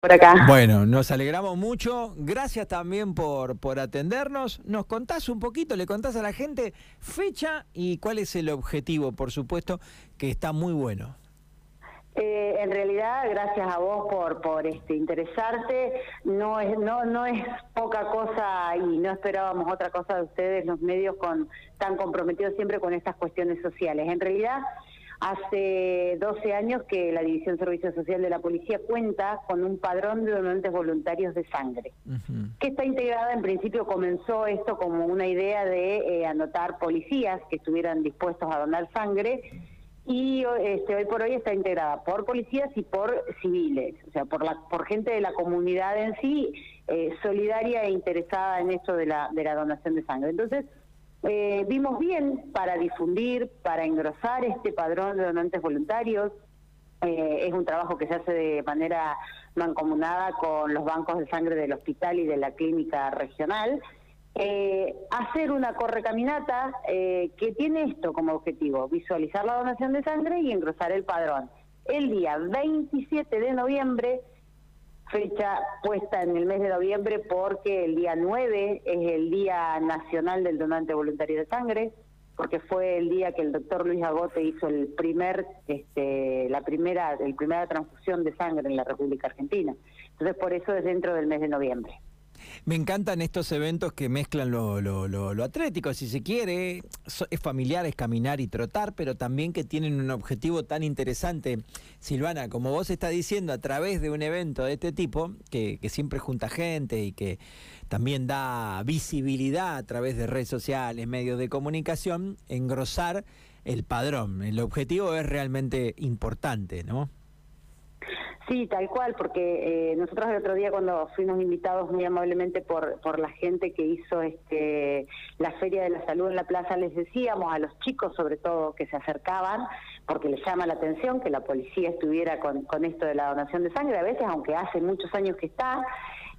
por acá. Bueno, nos alegramos mucho. Gracias también por, por atendernos. ¿Nos contás un poquito, le contás a la gente fecha y cuál es el objetivo, por supuesto, que está muy bueno? Eh, en realidad, gracias a vos por por este interesarte. No es no no es poca cosa y no esperábamos otra cosa de ustedes, los medios con tan comprometidos siempre con estas cuestiones sociales. En realidad Hace 12 años que la División Servicio Social de la Policía cuenta con un padrón de donantes voluntarios de sangre, que está integrada, en principio comenzó esto como una idea de eh, anotar policías que estuvieran dispuestos a donar sangre y este, hoy por hoy está integrada por policías y por civiles, o sea, por, la, por gente de la comunidad en sí, eh, solidaria e interesada en esto de la, de la donación de sangre. Entonces, eh, vimos bien para difundir, para engrosar este padrón de donantes voluntarios. Eh, es un trabajo que se hace de manera mancomunada con los bancos de sangre del hospital y de la clínica regional. Eh, hacer una correcaminata que tiene esto como objetivo, visualizar la donación de sangre y engrosar el padrón. El día 27 de noviembre fecha puesta en el mes de noviembre porque el día 9 es el Día Nacional del Donante Voluntario de Sangre, porque fue el día que el doctor Luis Agote hizo el primer, este, la primera, el primera transfusión de sangre en la República Argentina. Entonces, por eso es dentro del mes de noviembre. Me encantan estos eventos que mezclan lo, lo, lo, atlético, si se quiere, es familiar, es caminar y trotar, pero también que tienen un objetivo tan interesante. Silvana, como vos estás diciendo, a través de un evento de este tipo, que, que siempre junta gente y que también da visibilidad a través de redes sociales, medios de comunicación, engrosar el padrón. El objetivo es realmente importante, ¿no? Sí, tal cual, porque eh, nosotros el otro día cuando fuimos invitados muy amablemente por, por la gente que hizo este la Feria de la Salud en la plaza, les decíamos a los chicos sobre todo que se acercaban, porque les llama la atención que la policía estuviera con, con esto de la donación de sangre, a veces aunque hace muchos años que está,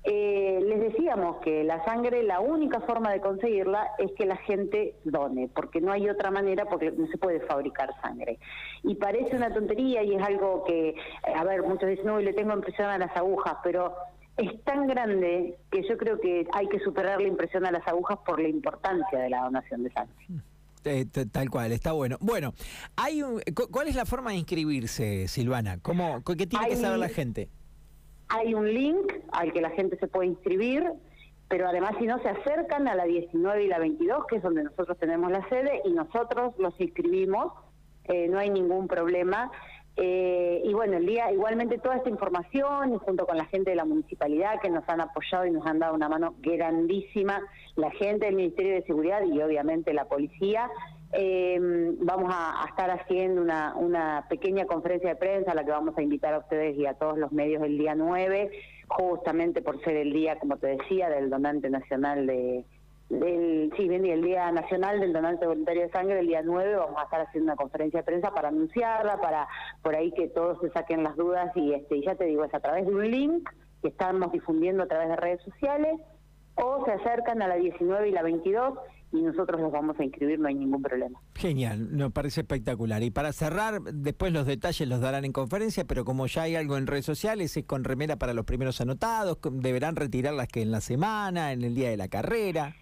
eh, les decíamos que la sangre, la única forma de conseguirla es que la gente done, porque no hay otra manera, porque no se puede fabricar sangre. Y parece una tontería y es algo que, eh, a ver, muchos dicen, no, le tengo impresión a las agujas, pero es tan grande que yo creo que hay que superar la impresión a las agujas por la importancia de la donación de sangre. Eh, tal cual, está bueno. Bueno, hay un, ¿cuál es la forma de inscribirse, Silvana? ¿Cómo, ¿Qué tiene que saber la gente? Hay un link al que la gente se puede inscribir, pero además si no se acercan a la 19 y la 22, que es donde nosotros tenemos la sede, y nosotros los inscribimos, eh, no hay ningún problema. Eh, y bueno, el día, igualmente toda esta información, junto con la gente de la municipalidad que nos han apoyado y nos han dado una mano grandísima, la gente del Ministerio de Seguridad y obviamente la policía, eh, vamos a, estar haciendo una, una pequeña conferencia de prensa a la que vamos a invitar a ustedes y a todos los medios el día 9, justamente por ser el día, como te decía, del donante nacional de... Del, sí, bien, el Día Nacional del Donante Voluntario de Sangre, el día 9, vamos a estar haciendo una conferencia de prensa para anunciarla, para por ahí que todos se saquen las dudas y este ya te digo, es a través de un link que estamos difundiendo a través de redes sociales o se acercan a la 19 y la 22 y nosotros los vamos a inscribir, no hay ningún problema. Genial, nos parece espectacular. Y para cerrar, después los detalles los darán en conferencia, pero como ya hay algo en redes sociales, es con remera para los primeros anotados, deberán retirarlas que en la semana, en el día de la carrera.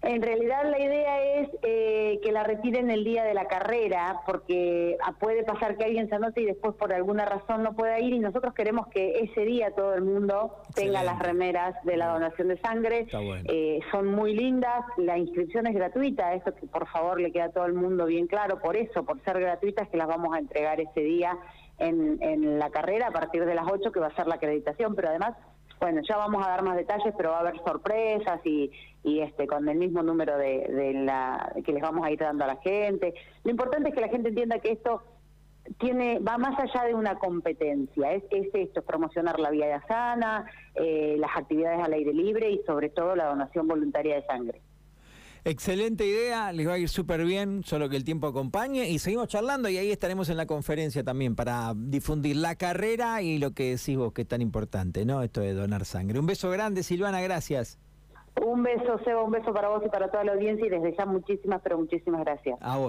En realidad la idea es eh, que la retiren el día de la carrera, porque ah, puede pasar que alguien se anote y después por alguna razón no pueda ir y nosotros queremos que ese día todo el mundo tenga las remeras de la donación de sangre. Eh, son muy lindas, la inscripción es gratuita, eso que por favor le queda a todo el mundo bien claro, por eso, por ser gratuitas, que las vamos a entregar ese día en, en la carrera a partir de las 8 que va a ser la acreditación, pero además bueno, ya vamos a dar más detalles, pero va a haber sorpresas y, y este con el mismo número de, de la que les vamos a ir dando a la gente. Lo importante es que la gente entienda que esto tiene va más allá de una competencia, es, es esto, es promocionar la vida sana, eh, las actividades al aire libre y sobre todo la donación voluntaria de sangre. Excelente idea, les va a ir súper bien, solo que el tiempo acompañe y seguimos charlando y ahí estaremos en la conferencia también para difundir la carrera y lo que decís vos que es tan importante, ¿no? Esto de donar sangre. Un beso grande, Silvana, gracias. Un beso, Seba, un beso para vos y para toda la audiencia y desde ya muchísimas, pero muchísimas gracias. A vos.